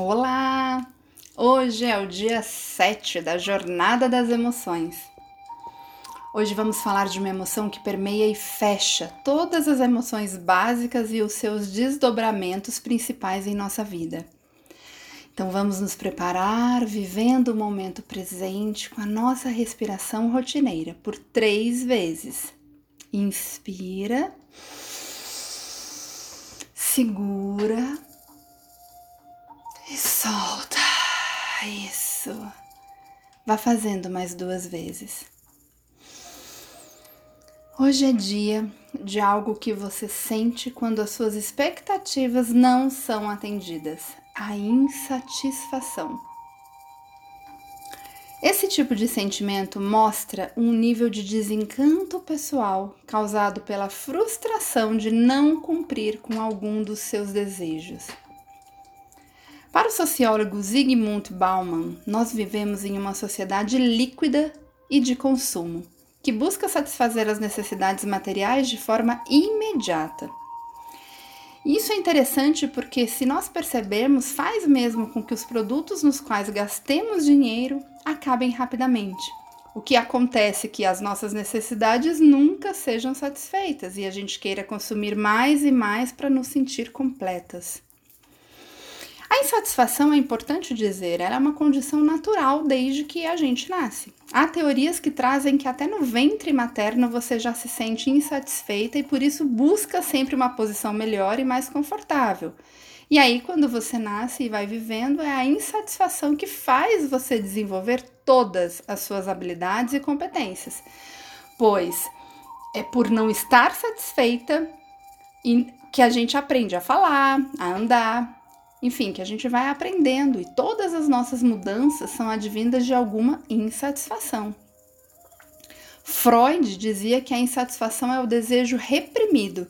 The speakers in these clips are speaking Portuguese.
Olá! Hoje é o dia 7 da Jornada das Emoções. Hoje vamos falar de uma emoção que permeia e fecha todas as emoções básicas e os seus desdobramentos principais em nossa vida. Então vamos nos preparar vivendo o momento presente com a nossa respiração rotineira por três vezes. Inspira, segura solta. Isso. Vá fazendo mais duas vezes. Hoje é dia de algo que você sente quando as suas expectativas não são atendidas a insatisfação. Esse tipo de sentimento mostra um nível de desencanto pessoal causado pela frustração de não cumprir com algum dos seus desejos. Para o sociólogo Zygmunt Bauman, nós vivemos em uma sociedade líquida e de consumo, que busca satisfazer as necessidades materiais de forma imediata. Isso é interessante porque, se nós percebermos, faz mesmo com que os produtos nos quais gastemos dinheiro acabem rapidamente. O que acontece é que as nossas necessidades nunca sejam satisfeitas e a gente queira consumir mais e mais para nos sentir completas. A insatisfação, é importante dizer, ela é uma condição natural desde que a gente nasce. Há teorias que trazem que até no ventre materno você já se sente insatisfeita e por isso busca sempre uma posição melhor e mais confortável. E aí, quando você nasce e vai vivendo, é a insatisfação que faz você desenvolver todas as suas habilidades e competências. Pois é por não estar satisfeita que a gente aprende a falar, a andar, enfim, que a gente vai aprendendo e todas as nossas mudanças são advindas de alguma insatisfação. Freud dizia que a insatisfação é o desejo reprimido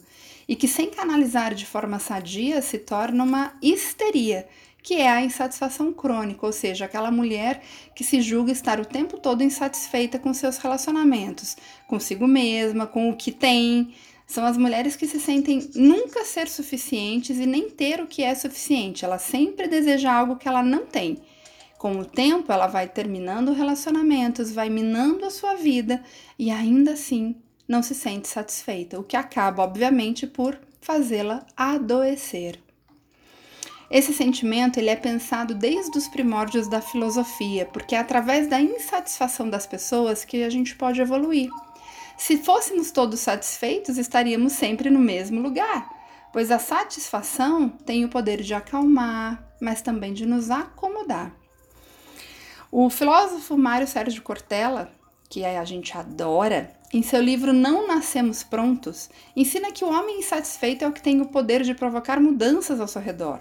e que, sem canalizar de forma sadia, se torna uma histeria, que é a insatisfação crônica, ou seja, aquela mulher que se julga estar o tempo todo insatisfeita com seus relacionamentos, consigo mesma, com o que tem, são as mulheres que se sentem nunca ser suficientes e nem ter o que é suficiente. Ela sempre deseja algo que ela não tem. Com o tempo, ela vai terminando relacionamentos, vai minando a sua vida e ainda assim não se sente satisfeita, o que acaba, obviamente, por fazê-la adoecer. Esse sentimento ele é pensado desde os primórdios da filosofia, porque é através da insatisfação das pessoas que a gente pode evoluir. Se fôssemos todos satisfeitos, estaríamos sempre no mesmo lugar, pois a satisfação tem o poder de acalmar, mas também de nos acomodar. O filósofo Mário Sérgio Cortella, que a gente adora, em seu livro Não Nascemos Prontos, ensina que o homem insatisfeito é o que tem o poder de provocar mudanças ao seu redor.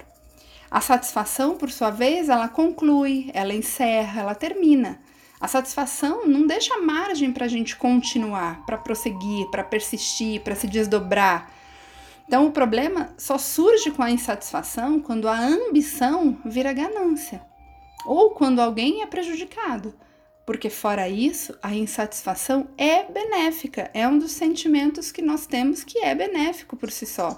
A satisfação, por sua vez, ela conclui, ela encerra, ela termina. A satisfação não deixa margem para a gente continuar, para prosseguir, para persistir, para se desdobrar. Então, o problema só surge com a insatisfação quando a ambição vira ganância ou quando alguém é prejudicado. Porque, fora isso, a insatisfação é benéfica, é um dos sentimentos que nós temos que é benéfico por si só.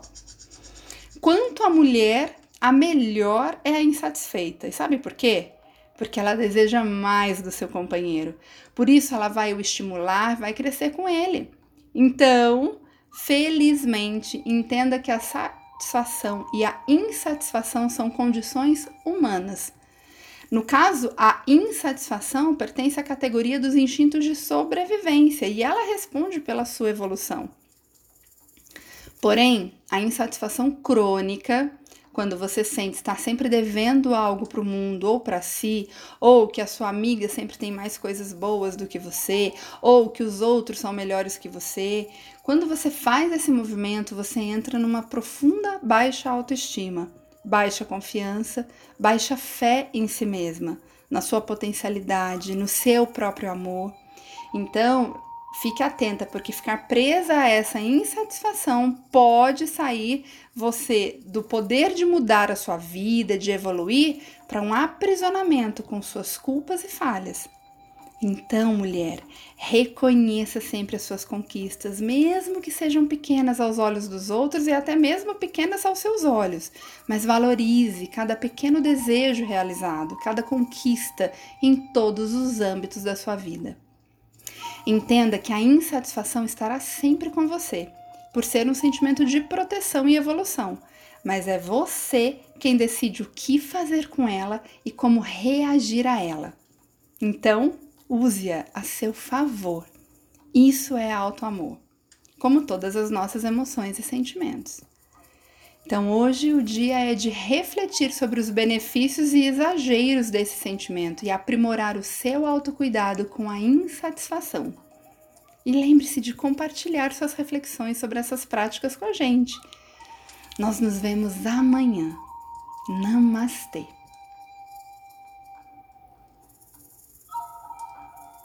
Quanto a mulher, a melhor é a insatisfeita. E sabe por quê? Porque ela deseja mais do seu companheiro. Por isso, ela vai o estimular, vai crescer com ele. Então, felizmente, entenda que a satisfação e a insatisfação são condições humanas. No caso, a insatisfação pertence à categoria dos instintos de sobrevivência e ela responde pela sua evolução. Porém, a insatisfação crônica quando você sente estar sempre devendo algo para o mundo ou para si, ou que a sua amiga sempre tem mais coisas boas do que você, ou que os outros são melhores que você. Quando você faz esse movimento, você entra numa profunda baixa autoestima, baixa confiança, baixa fé em si mesma, na sua potencialidade, no seu próprio amor. Então, Fique atenta, porque ficar presa a essa insatisfação pode sair você do poder de mudar a sua vida, de evoluir, para um aprisionamento com suas culpas e falhas. Então, mulher, reconheça sempre as suas conquistas, mesmo que sejam pequenas aos olhos dos outros e até mesmo pequenas aos seus olhos, mas valorize cada pequeno desejo realizado, cada conquista em todos os âmbitos da sua vida. Entenda que a insatisfação estará sempre com você, por ser um sentimento de proteção e evolução, mas é você quem decide o que fazer com ela e como reagir a ela. Então, use-a a seu favor. Isso é auto-amor, como todas as nossas emoções e sentimentos. Então, hoje o dia é de refletir sobre os benefícios e exageros desse sentimento e aprimorar o seu autocuidado com a insatisfação. E lembre-se de compartilhar suas reflexões sobre essas práticas com a gente. Nós nos vemos amanhã. Namastê!